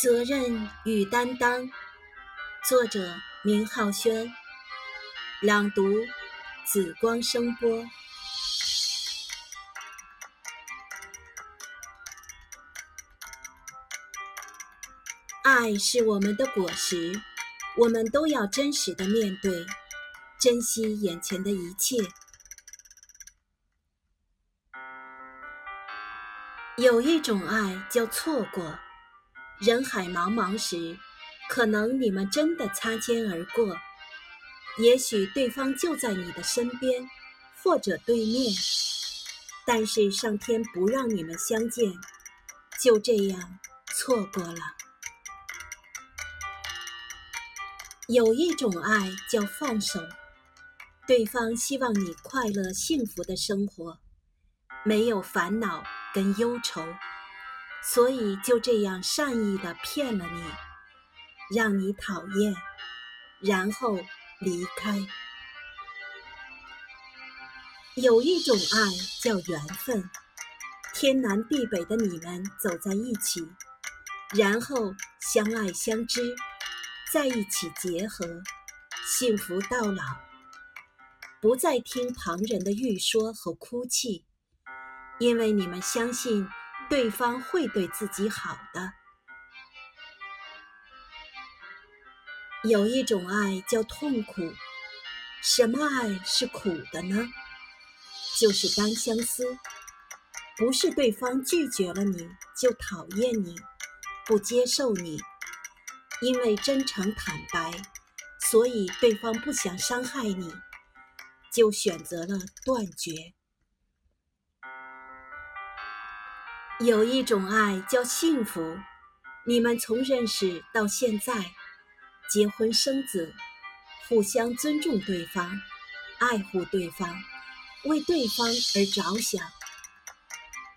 责任与担当，作者明浩轩，朗读紫光声波。爱是我们的果实，我们都要真实的面对，珍惜眼前的一切。有一种爱叫错过。人海茫茫时，可能你们真的擦肩而过，也许对方就在你的身边，或者对面，但是上天不让你们相见，就这样错过了。有一种爱叫放手，对方希望你快乐幸福的生活，没有烦恼跟忧愁。所以就这样善意的骗了你，让你讨厌，然后离开。有一种爱叫缘分，天南地北的你们走在一起，然后相爱相知，在一起结合，幸福到老，不再听旁人的预说和哭泣，因为你们相信。对方会对自己好的。有一种爱叫痛苦，什么爱是苦的呢？就是单相思，不是对方拒绝了你就讨厌你，不接受你，因为真诚坦白，所以对方不想伤害你，就选择了断绝。有一种爱叫幸福，你们从认识到现在，结婚生子，互相尊重对方，爱护对方，为对方而着想，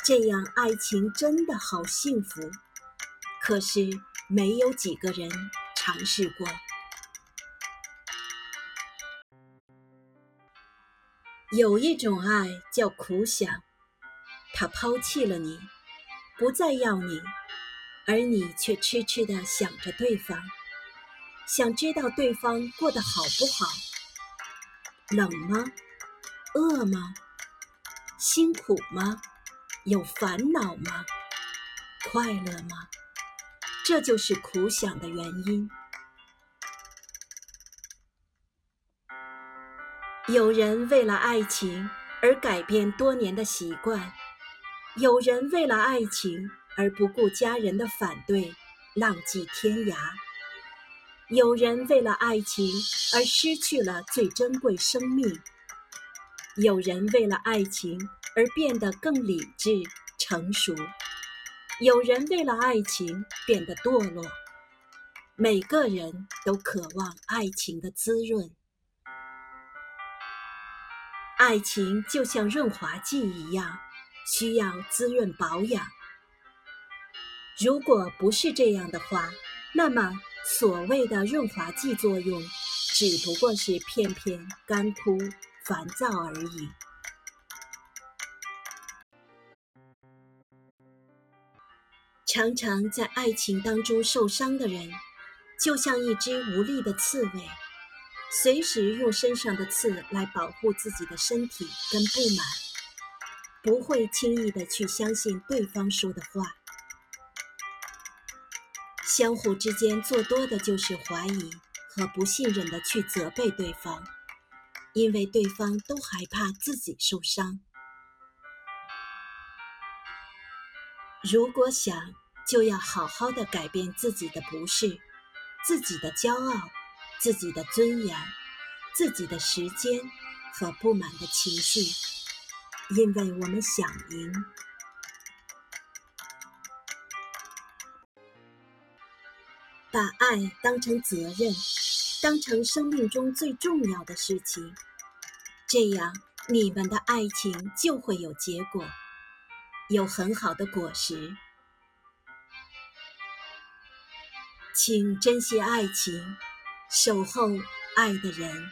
这样爱情真的好幸福。可是没有几个人尝试过。有一种爱叫苦想，他抛弃了你。不再要你，而你却痴痴地想着对方，想知道对方过得好不好，冷吗？饿吗？辛苦吗？有烦恼吗？快乐吗？这就是苦想的原因。有人为了爱情而改变多年的习惯。有人为了爱情而不顾家人的反对，浪迹天涯；有人为了爱情而失去了最珍贵生命；有人为了爱情而变得更理智成熟；有人为了爱情变得堕落。每个人都渴望爱情的滋润，爱情就像润滑剂一样。需要滋润保养。如果不是这样的话，那么所谓的润滑剂作用，只不过是片片干枯、烦躁而已。常常在爱情当中受伤的人，就像一只无力的刺猬，随时用身上的刺来保护自己的身体跟不满。不会轻易的去相信对方说的话，相互之间做多的就是怀疑和不信任的去责备对方，因为对方都害怕自己受伤。如果想，就要好好的改变自己的不是，自己的骄傲，自己的尊严，自己的时间和不满的情绪。因为我们想赢，把爱当成责任，当成生命中最重要的事情，这样你们的爱情就会有结果，有很好的果实。请珍惜爱情，守候爱的人。